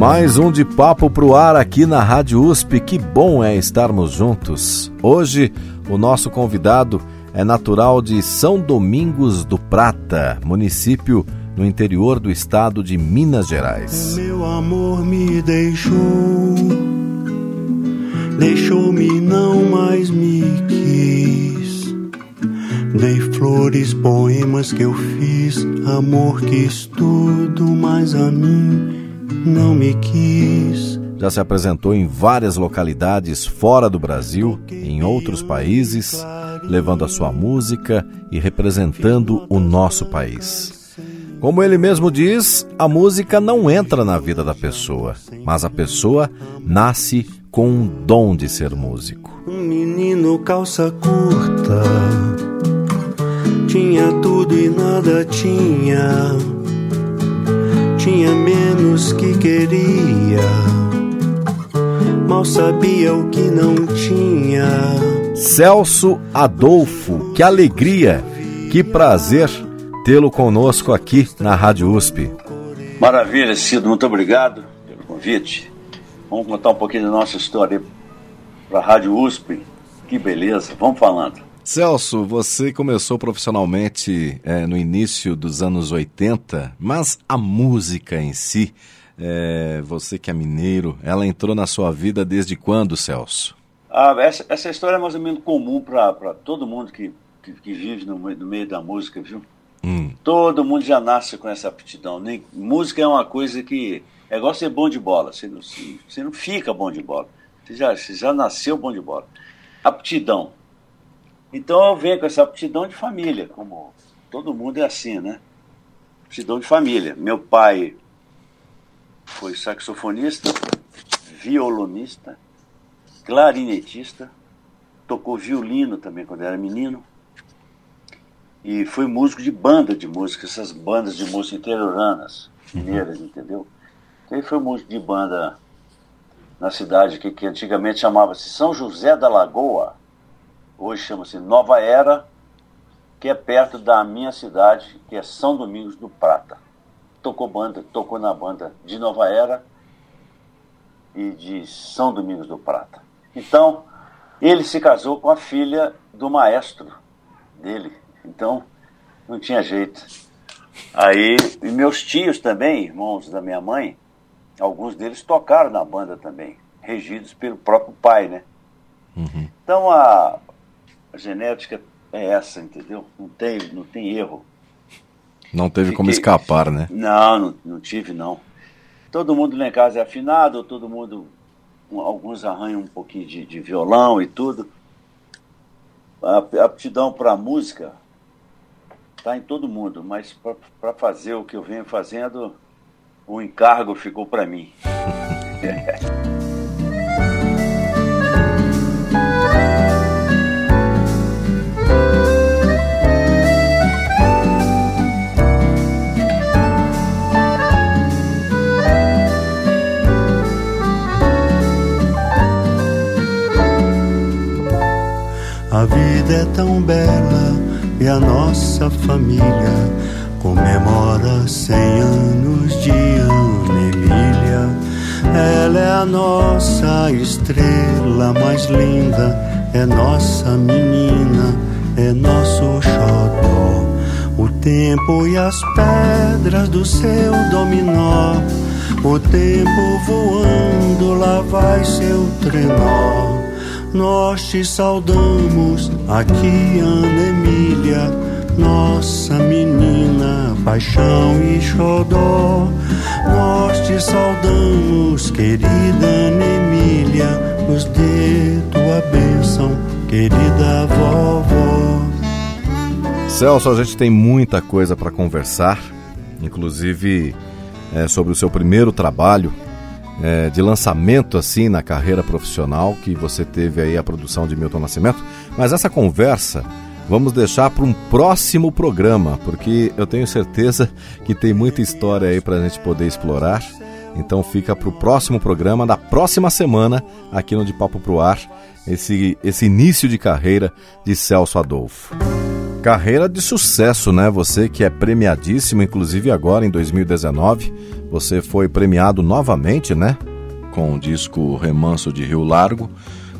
Mais um de papo pro ar aqui na Rádio USP. Que bom é estarmos juntos. Hoje, o nosso convidado é natural de São Domingos do Prata, município no interior do estado de Minas Gerais. Meu amor me deixou, deixou-me não mais me quis. Dei flores, poemas que eu fiz, amor quis tudo, mas a mim não me quis. Já se apresentou em várias localidades fora do Brasil, em outros países, levando a sua música e representando o nosso país. Como ele mesmo diz, a música não entra na vida da pessoa, mas a pessoa nasce com um dom de ser músico. Um menino calça curta, tinha tudo e nada tinha tinha menos que queria, mal sabia o que não tinha. Celso Adolfo, que alegria, que prazer tê-lo conosco aqui na Rádio USP. Maravilha, Cido, muito obrigado pelo convite. Vamos contar um pouquinho da nossa história para a Rádio USP. Que beleza, vamos falando. Celso, você começou profissionalmente é, no início dos anos 80, mas a música em si, é, você que é mineiro, ela entrou na sua vida desde quando, Celso? Ah, essa, essa história é mais ou menos comum para todo mundo que, que, que vive no, no, meio da música, viu? Hum. Todo mundo já nasce com essa aptidão. Nem, música é uma coisa que é igual ser bom de bola. Você não, você não fica bom de bola. Você já, você já nasceu bom de bola. Aptidão então eu venho com essa aptidão de família, como todo mundo é assim, né? Aptidão de família. Meu pai foi saxofonista, violonista, clarinetista, tocou violino também quando era menino. E foi músico de banda de música, essas bandas de música interioranas, mineiras, uhum. entendeu? Então ele foi músico de banda na cidade que, que antigamente chamava-se São José da Lagoa hoje chama-se Nova Era, que é perto da minha cidade, que é São Domingos do Prata. Tocou banda, tocou na banda de Nova Era e de São Domingos do Prata. Então, ele se casou com a filha do maestro dele. Então, não tinha jeito. Aí, e meus tios também, irmãos da minha mãe, alguns deles tocaram na banda também, regidos pelo próprio pai, né? Uhum. Então, a, a genética é essa, entendeu? Não tem, não tem erro. Não teve Fiquei... como escapar, né? Não, não, não tive, não. Todo mundo lá em casa é afinado, todo mundo. Alguns arranham um pouquinho de, de violão e tudo. A aptidão para música está em todo mundo, mas para fazer o que eu venho fazendo, o encargo ficou para mim. vida é tão bela e a nossa família comemora cem anos de Ana Emília. Ela é a nossa estrela mais linda, é nossa menina, é nosso xodó. O tempo e as pedras do seu dominó, o tempo voando, lá vai seu trenó nós te saudamos aqui, Ana Emília, nossa menina, paixão e xodó. Nós te saudamos querida Ana Emília, nos dê tua bênção, querida vovó. Celso, a gente tem muita coisa para conversar, inclusive é, sobre o seu primeiro trabalho é, de lançamento assim na carreira profissional que você teve aí a produção de Milton Nascimento. Mas essa conversa vamos deixar para um próximo programa, porque eu tenho certeza que tem muita história aí para a gente poder explorar. Então fica para o próximo programa, da próxima semana, aqui no De Papo Pro Ar, esse, esse início de carreira de Celso Adolfo. Carreira de sucesso, né? Você que é premiadíssimo, inclusive agora em 2019, você foi premiado novamente, né? Com o disco Remanso de Rio Largo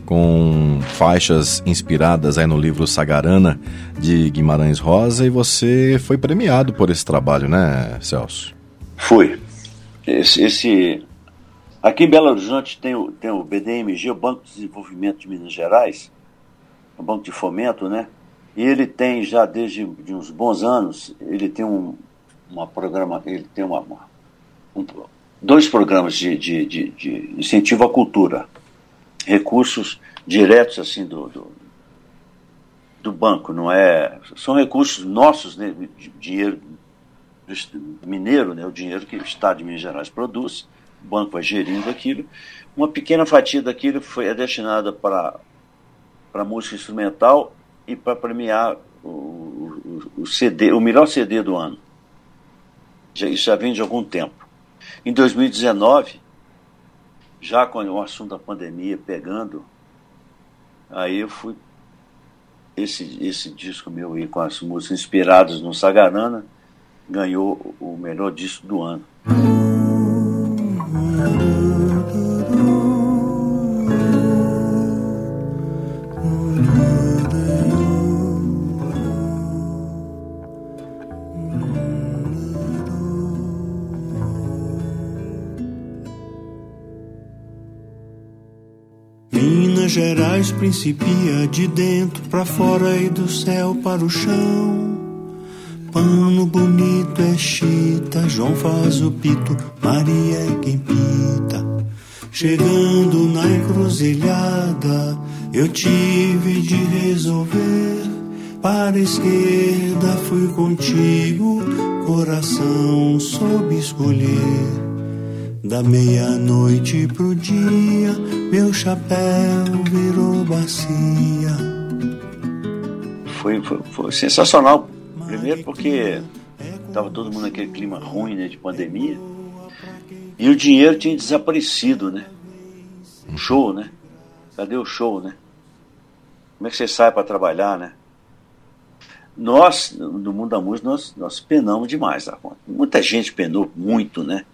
com faixas inspiradas aí no livro Sagarana de Guimarães Rosa e você foi premiado por esse trabalho, né, Celso? Fui. Esse, esse... aqui em Belo Horizonte tem o, tem o BDMG, o Banco de Desenvolvimento de Minas Gerais, o Banco de Fomento, né? E ele tem já desde de uns bons anos, ele tem um uma programa, ele tem uma, um, dois programas de, de, de, de incentivo à cultura recursos diretos assim do, do, do, banco, não é? São recursos nossos, né, dinheiro mineiro, né, o dinheiro que o Estado de Minas Gerais produz, o banco vai gerindo aquilo. Uma pequena fatia daquilo foi é destinada para para música instrumental e para premiar o, o, o, CD, o melhor CD do ano. Já, isso já vem de algum tempo. Em 2019, já com o assunto da pandemia pegando, aí eu fui. Esse, esse disco meu aí, com as músicas inspiradas no Sagarana, ganhou o melhor disco do ano. Gerais principia de dentro para fora e do céu para o chão. Pano bonito é chita, João faz o pito, Maria é quem pita. Chegando na encruzilhada, eu tive de resolver. Para a esquerda fui contigo, coração soube escolher. Da meia-noite pro dia, meu chapéu virou bacia. Foi, foi, foi sensacional. Primeiro porque estava todo mundo naquele clima ruim né, de pandemia. E o dinheiro tinha desaparecido, né? Um show, né? Cadê o show, né? Como é que você sai para trabalhar, né? Nós, no mundo da música, nós, nós penamos demais da conta. Muita gente penou muito, né?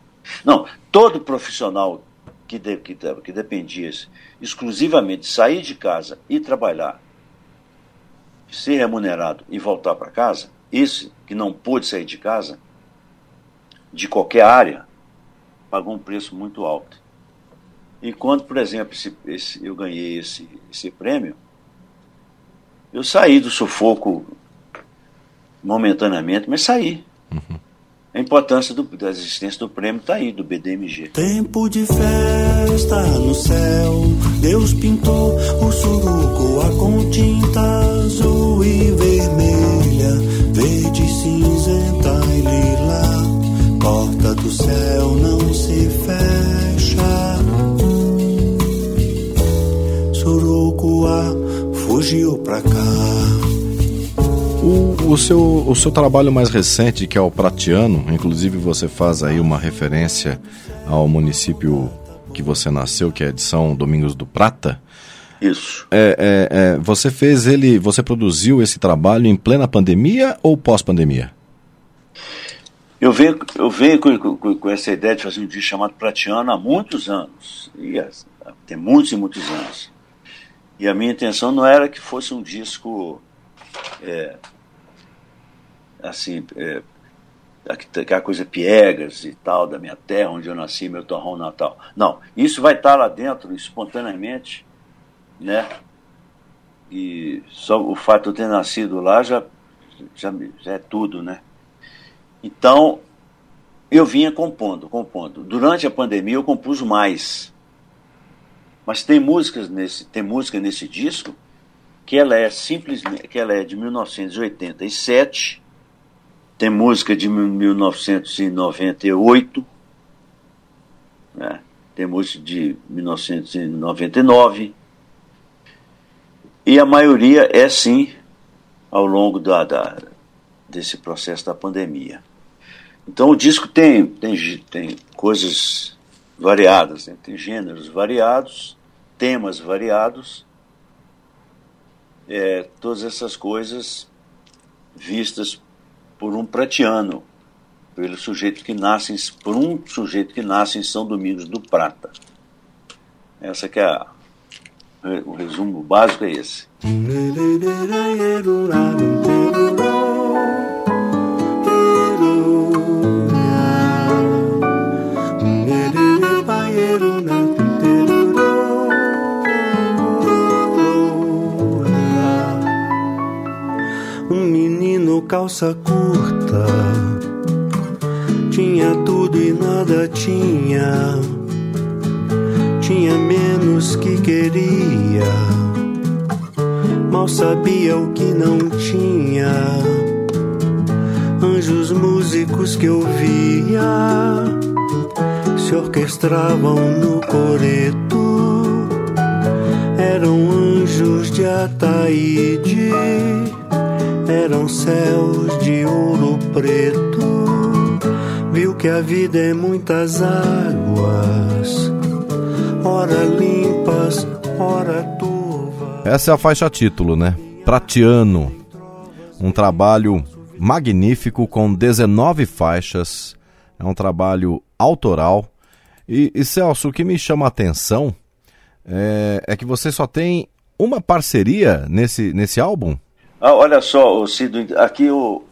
Não, todo profissional que, de, que, que dependia exclusivamente de sair de casa e trabalhar, ser remunerado e voltar para casa, esse que não pôde sair de casa, de qualquer área, pagou um preço muito alto. E quando, por exemplo, esse, esse, eu ganhei esse, esse prêmio, eu saí do sufoco momentaneamente, mas saí. Uhum. A importância do, da existência do prêmio está aí, do BDMG. Tempo de festa no céu, Deus pintou o surucuá com tinta azul e vermelha, verde, cinzenta e lila. Porta do céu não se fecha. Surucuá fugiu pra cá. O, seu, o seu trabalho mais recente, que é o Pratiano, inclusive você faz aí uma referência ao município que você nasceu, que é de São Domingos do Prata. Isso. É, é, é, você fez ele, você produziu esse trabalho em plena pandemia ou pós-pandemia? Eu venho, eu venho com, com, com, essa ideia de fazer um disco chamado Pratiano há muitos anos. E, tem muitos e muitos anos. E a minha intenção não era que fosse um disco é, assim, é, aquela coisa piegas e tal, da minha terra, onde eu nasci, meu torrão natal. Não, isso vai estar lá dentro espontaneamente, né? E só o fato de eu ter nascido lá já, já, já é tudo, né? Então, eu vinha compondo, compondo. Durante a pandemia eu compus mais. Mas tem músicas nesse, tem música nesse disco que ela é simplesmente, que ela é de 1987, tem música de 1998, né? tem música de 1999, e a maioria é sim ao longo da, da desse processo da pandemia. Então o disco tem, tem, tem coisas variadas, né? tem gêneros variados, temas variados, é, todas essas coisas vistas por um pratiano, pelo sujeito que nasce, por um sujeito que nasce em São Domingos do Prata. Essa que é a, o resumo básico é esse. Calça curta. Tinha tudo e nada tinha. Tinha menos que queria. Mal sabia o que não tinha. Anjos músicos que eu via se orquestravam no coreto. Eram anjos de Ataíde eram céus de ouro preto. Viu que a vida é muitas águas, ora limpas, ora turvas. Essa é a faixa título, né? Pratiano. Um trabalho magnífico com 19 faixas. É um trabalho autoral. E, e Celso, o que me chama a atenção é, é que você só tem uma parceria nesse, nesse álbum? Ah, olha só, Cido, aqui o,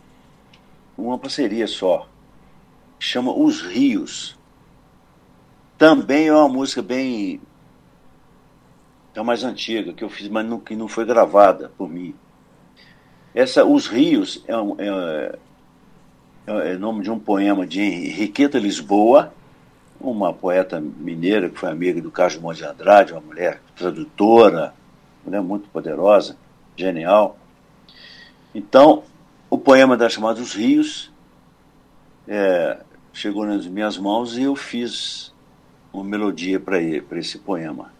uma parceria só. Chama Os Rios. Também é uma música bem. É mais antiga, que eu fiz, mas não, que não foi gravada por mim. Essa Os Rios é, é, é, é nome de um poema de Henriqueta Lisboa, uma poeta mineira que foi amiga do Carlos Monte de Andrade, uma mulher tradutora, mulher muito poderosa, genial. Então, o poema da chamada Os Rios é, chegou nas minhas mãos e eu fiz uma melodia para esse poema.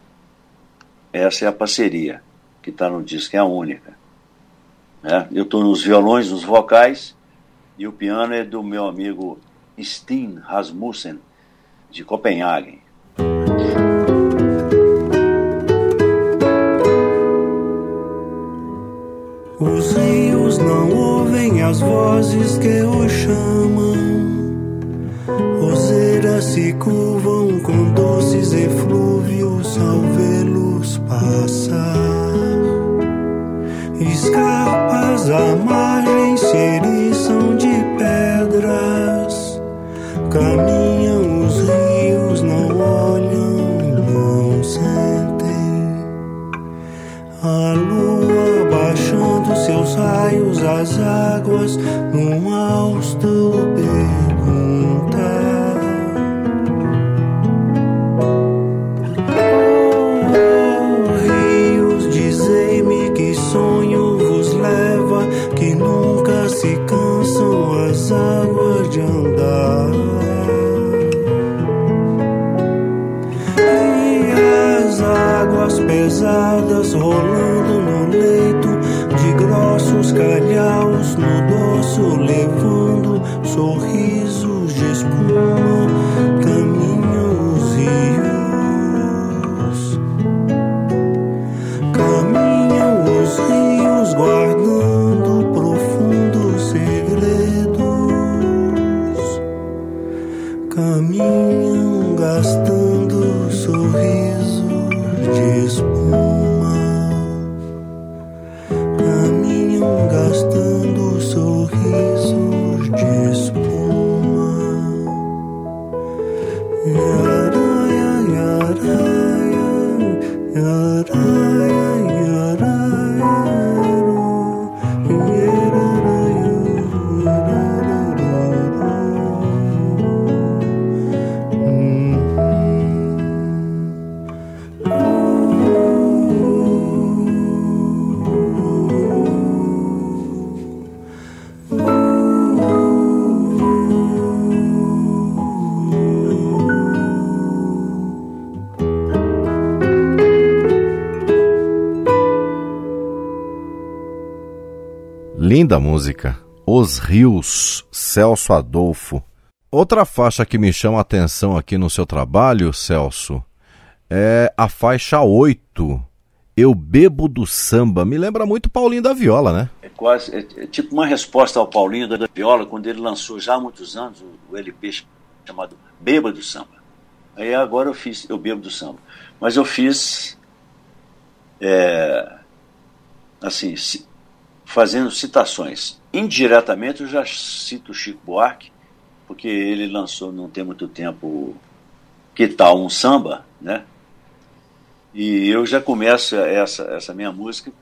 Essa é a parceria que está no disco, é a única. É, eu estou nos violões, nos vocais, e o piano é do meu amigo Steen Rasmussen, de Copenhague. As vozes que o chamam. Roseiras se curvam com doces eflúvios ao vê-los passar. Escarpas à margem se eriçam de pedras. Caminham Linda música. Os Rios, Celso Adolfo. Outra faixa que me chama a atenção aqui no seu trabalho, Celso, é a faixa 8. Eu bebo do samba. Me lembra muito Paulinho da Viola, né? É quase é, é tipo uma resposta ao Paulinho da Viola quando ele lançou já há muitos anos o, o LP chamado Beba do Samba. Aí agora eu fiz Eu Bebo do Samba. Mas eu fiz é, assim, fazendo citações. Indiretamente eu já cito Chico Buarque, porque ele lançou não tem muito tempo Que Tal um Samba, né? E eu já começo essa, essa minha música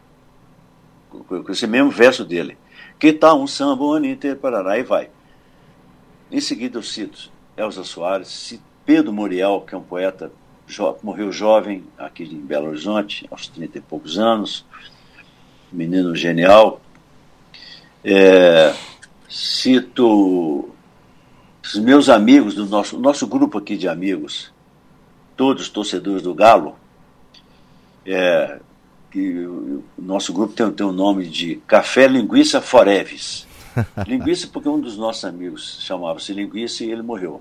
com esse mesmo verso dele. Que tal um samba o ano inteiro, parará, e vai. Em seguida eu cito Elza Soares, cito Pedro Muriel, que é um poeta, jo morreu jovem aqui em Belo Horizonte, aos 30 e poucos anos, menino genial. É, cito os meus amigos do nosso, nosso grupo aqui de amigos, todos torcedores do Galo, é, que o nosso grupo tem, tem o nome de Café Linguiça Foreves. linguiça porque um dos nossos amigos chamava-se Linguiça e ele morreu.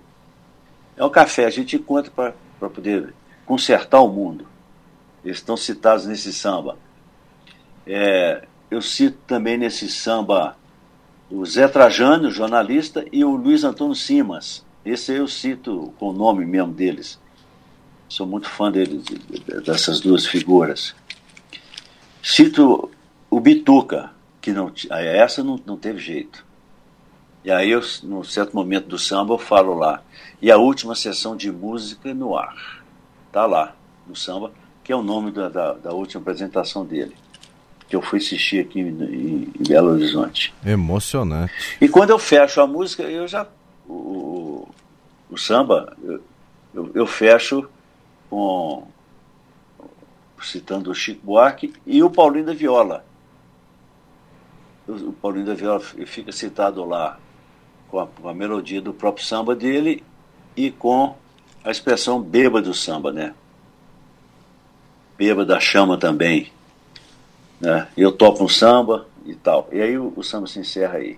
É o café, a gente encontra para poder consertar o mundo. Eles estão citados nesse samba. É, eu cito também nesse samba o Zé Trajano, jornalista, e o Luiz Antônio Simas. Esse eu cito com o nome mesmo deles. Sou muito fã deles, dessas duas figuras. Cito o Bituca, que não, essa não, não teve jeito. E aí, eu, num certo momento do samba, eu falo lá. E a última sessão de música no ar. Tá lá, no samba, que é o nome da, da, da última apresentação dele que eu fui assistir aqui em, em, Belo Horizonte. Emocionante. E quando eu fecho a música, eu já. O, o samba, eu, eu, eu, fecho com. citando o Chico Buarque e o Paulinho da Viola. O, o Paulinho da Viola fica citado lá com a, com a melodia do próprio samba dele e com a expressão beba do samba, né? Beba da chama também né? Eu toco um samba e tal. E aí o, o samba se encerra aí.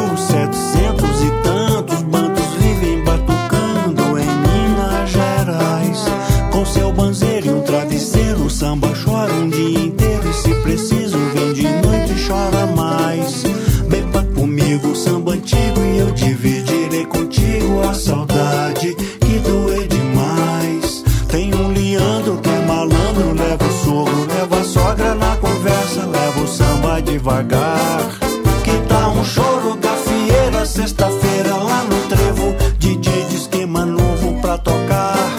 devagar. Que tá um choro, gafieira, sexta-feira lá no trevo. DJ de esquema novo pra tocar.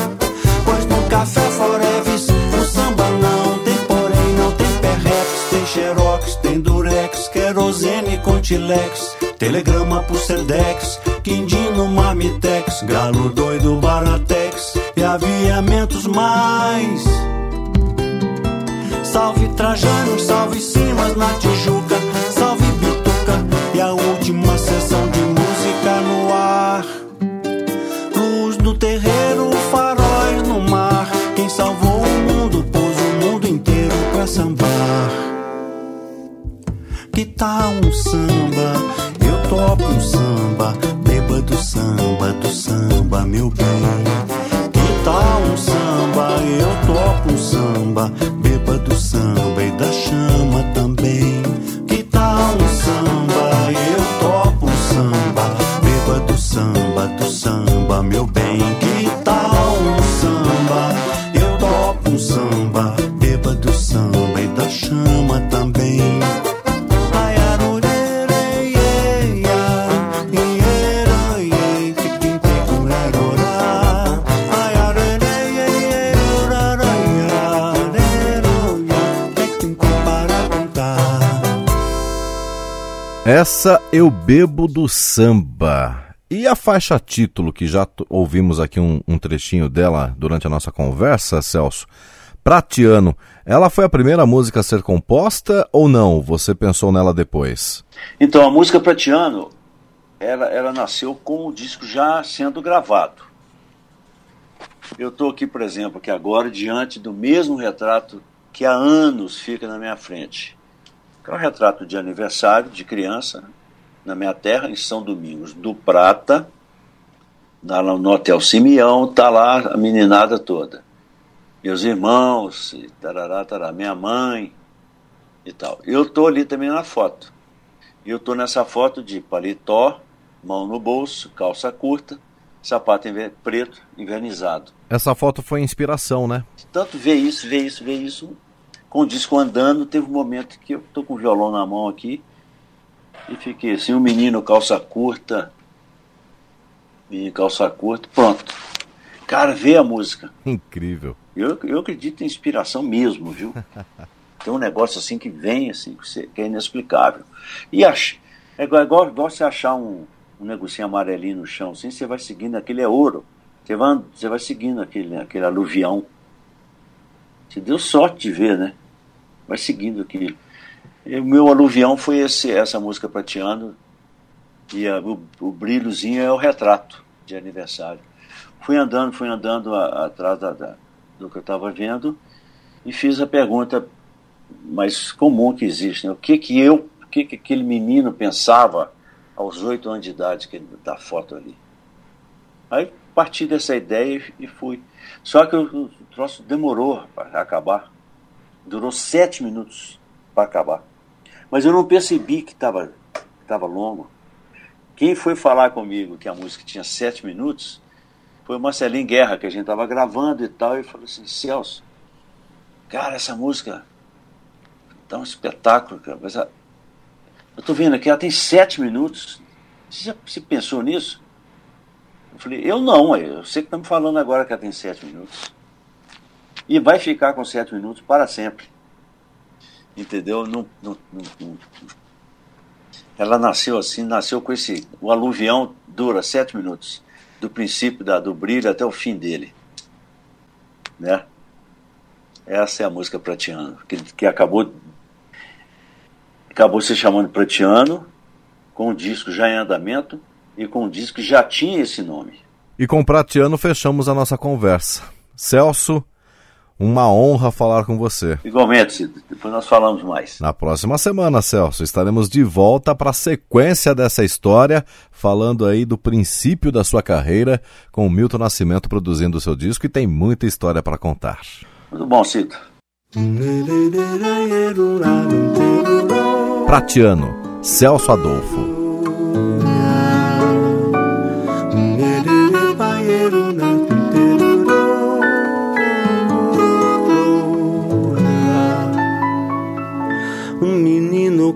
Pois no café Foreves, o samba não tem porém, não tem perrex, tem xerox, tem durex, querosene, contilex. Telegrama pro Sedex, Quindino, Marmitex, Galo doido, Baratex e aviamentos mais. Salve Trajano, salve Simas na Tijuca, salve Bituca e a última sessão de música no ar. Luz no terreiro, faróis no mar. Quem salvou o mundo pôs o mundo inteiro pra sambar. Que tal um samba? Eu toco um samba, beba do samba, do samba, meu bem. Que tal um samba? Eu toco um samba do também. Que tal um samba? Eu topo um samba. Beba do samba, do samba, meu bem. Que tal um samba? Eu topo um samba. Beba do samba e da chama também. Essa eu bebo do samba. E a faixa título, que já ouvimos aqui um, um, trechinho dela durante a nossa conversa, Celso, Pratiano, ela foi a primeira música a ser composta ou não? Você pensou nela depois? Então, a música Pratiano, ela, ela nasceu com o disco já sendo gravado. Eu estou aqui, por exemplo, aqui agora, diante do mesmo retrato que há anos fica na minha frente que é um retrato de aniversário de criança na minha terra, em São Domingos do Prata, no Hotel Simeão, tá lá a meninada toda. Meus irmãos, tarará, tarará, minha mãe e tal. Eu tô ali também na foto. E eu tô nessa foto de paletó, mão no bolso, calça curta, sapato preto, invernizado. Essa foto foi inspiração, né? Tanto ver isso, ver isso, ver isso, com o disco andando, teve um momento que eu tô com o violão na mão aqui e fiquei assim, um menino calça curta, menino calça curta, pronto. Cara, vê a música. Incrível. Eu, eu acredito em inspiração mesmo, viu? Tem um negócio assim que vem, assim, que é inexplicável. E acha, é igual, igual, igual você achar um, um negocinho amarelinho no chão, assim, você vai seguindo, aquele é ouro. Você vai, você vai seguindo aquele, aquele aluvião. Você deu sorte de ver, né? Vai seguindo aquilo. E o meu aluvião foi esse, essa música prateando, e a, o, o, brilhozinho é o retrato de aniversário. Fui andando, fui andando a, atrás da, da, do que eu estava vendo e fiz a pergunta mais comum que existe, né? o que que eu, o que que aquele menino pensava aos oito anos de idade que ele, da foto ali. Aí parti dessa ideia e fui. Só que o, o troço demorou para acabar. Durou sete minutos para acabar. Mas eu não percebi que estava tava longo. Quem foi falar comigo que a música tinha sete minutos foi o Marcelinho Guerra, que a gente estava gravando e tal, e falou assim, Celso, cara, essa música tá um espetáculo, cara. Mas a, eu tô vendo aqui, ela tem sete minutos. Você já se pensou nisso? Eu falei, eu não, eu sei que estamos falando agora que ela tem sete minutos e vai ficar com sete minutos para sempre. Entendeu? Não, não, não, ela nasceu assim, nasceu com esse. O aluvião dura sete minutos, do princípio da, do brilho até o fim dele. Né? Essa é a música Pratiano, que, que acabou, acabou se chamando Pratiano, com o disco já em andamento e com o disco já tinha esse nome. E com Pratiano fechamos a nossa conversa. Celso, uma honra falar com você. Igualmente, Cid. Depois nós falamos mais. Na próxima semana, Celso, estaremos de volta para a sequência dessa história, falando aí do princípio da sua carreira, com o Milton Nascimento produzindo o seu disco e tem muita história para contar. Muito bom, Cid. Pratiano, Celso Adolfo.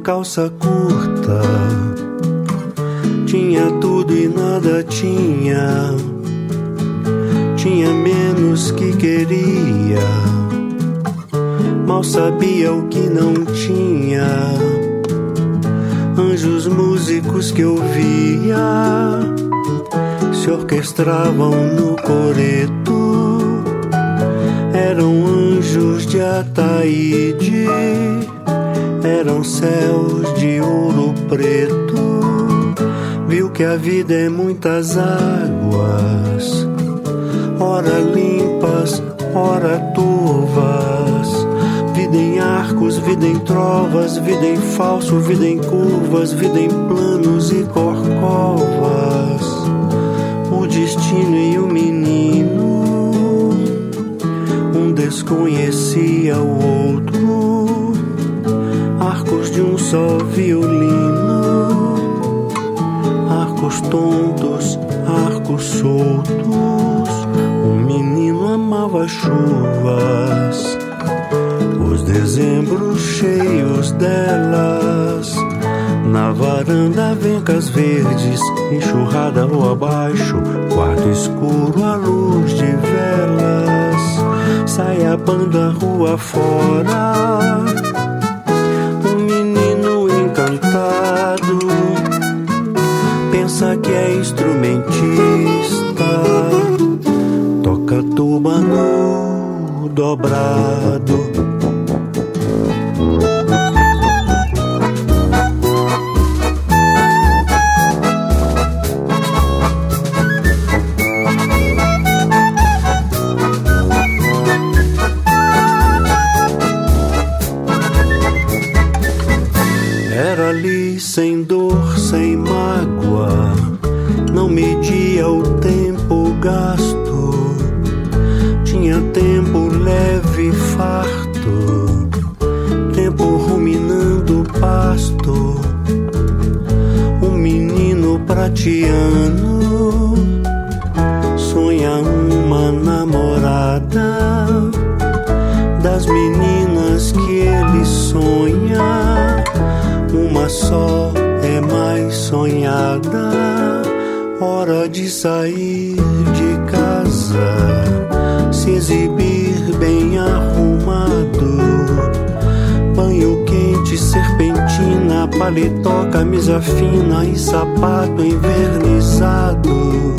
Calça curta. Tinha tudo e nada tinha. Tinha menos que queria. Mal sabia o que não tinha. Anjos músicos que eu via se orquestravam no coreto. Eram anjos de Ataíde eram céus de ouro preto. Viu que a vida é muitas águas, ora limpas, ora turvas. Vida em arcos, vida em trovas, vida em falso, vida em curvas, vida em planos e corcovas. O destino e o menino, um desconhecia o outro de um só violino, arcos tontos, arcos soltos. O menino amava chuvas, cheios delas. Na varanda, vencas verdes, enxurrada ou abaixo, quarto escuro à luz de velas. Sai a banda rua fora, humano dobrado. Tuba no dobrado. sonha uma namorada das meninas que ele sonha. Uma só é mais sonhada. Hora de sair de casa, se exibir bem arrumado. Banho quente, serpentina, paletó, camisa fina e sapato envernizado.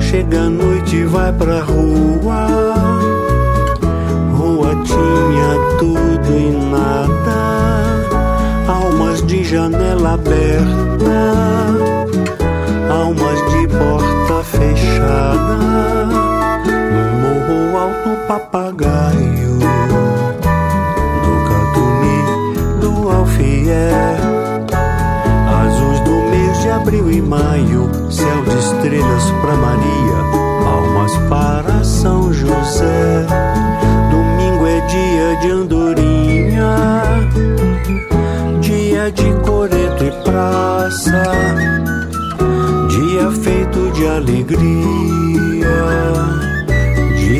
Chega a noite vai pra rua. Rua tinha tudo e nada. Almas de janela aberta. Alto papagaio. Do Catuni, do Alfier. Azuis do mês de abril e maio. Céu de estrelas pra Maria almas para São José. Domingo é dia de andorinha, dia de coreto e praça, dia feito de alegria,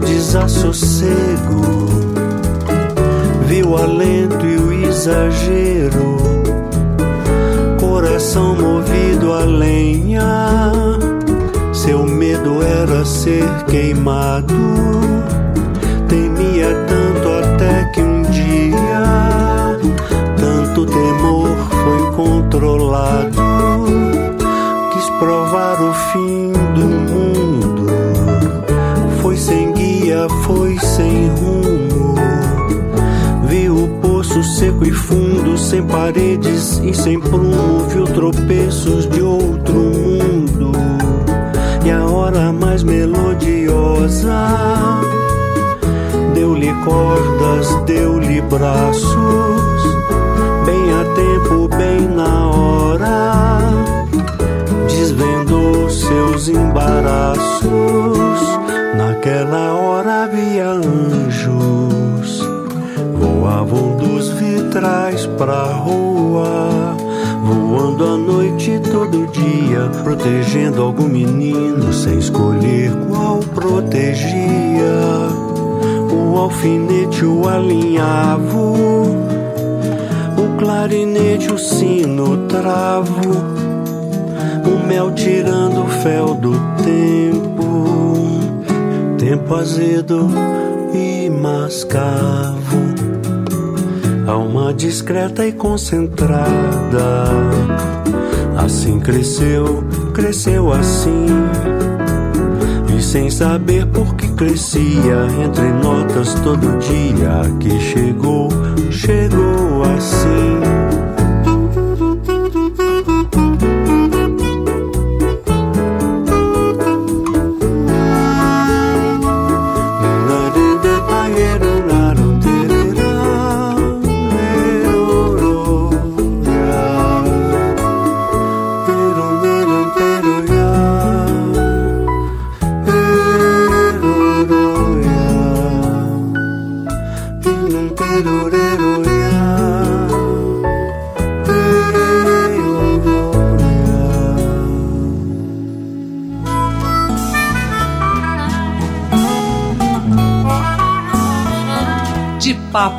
desassossego, viu o alento e o exagero, coração movido a lenha. Seu medo era ser queimado, temia tanto até que um dia, tanto temor foi controlado. Quis provar o fim foi sem rumo. Viu o poço seco e fundo, sem paredes e sem prumo. Viu tropeços de outro mundo. E a hora mais melodiosa deu-lhe cordas, deu-lhe braços. Bem a tempo, bem na hora, desvendou seus embaraços Naquela hora havia anjos, voavam dos vitrais pra rua, voando à noite todo dia, protegendo algum menino sem escolher qual protegia. O alfinete, o alinhavo, o clarinete, o sino, o travo, o mel tirando o fel do tempo tempo azedo e mascavo, alma discreta e concentrada. Assim cresceu, cresceu assim, e sem saber por que crescia, entre notas todo dia que chegou, chegou assim.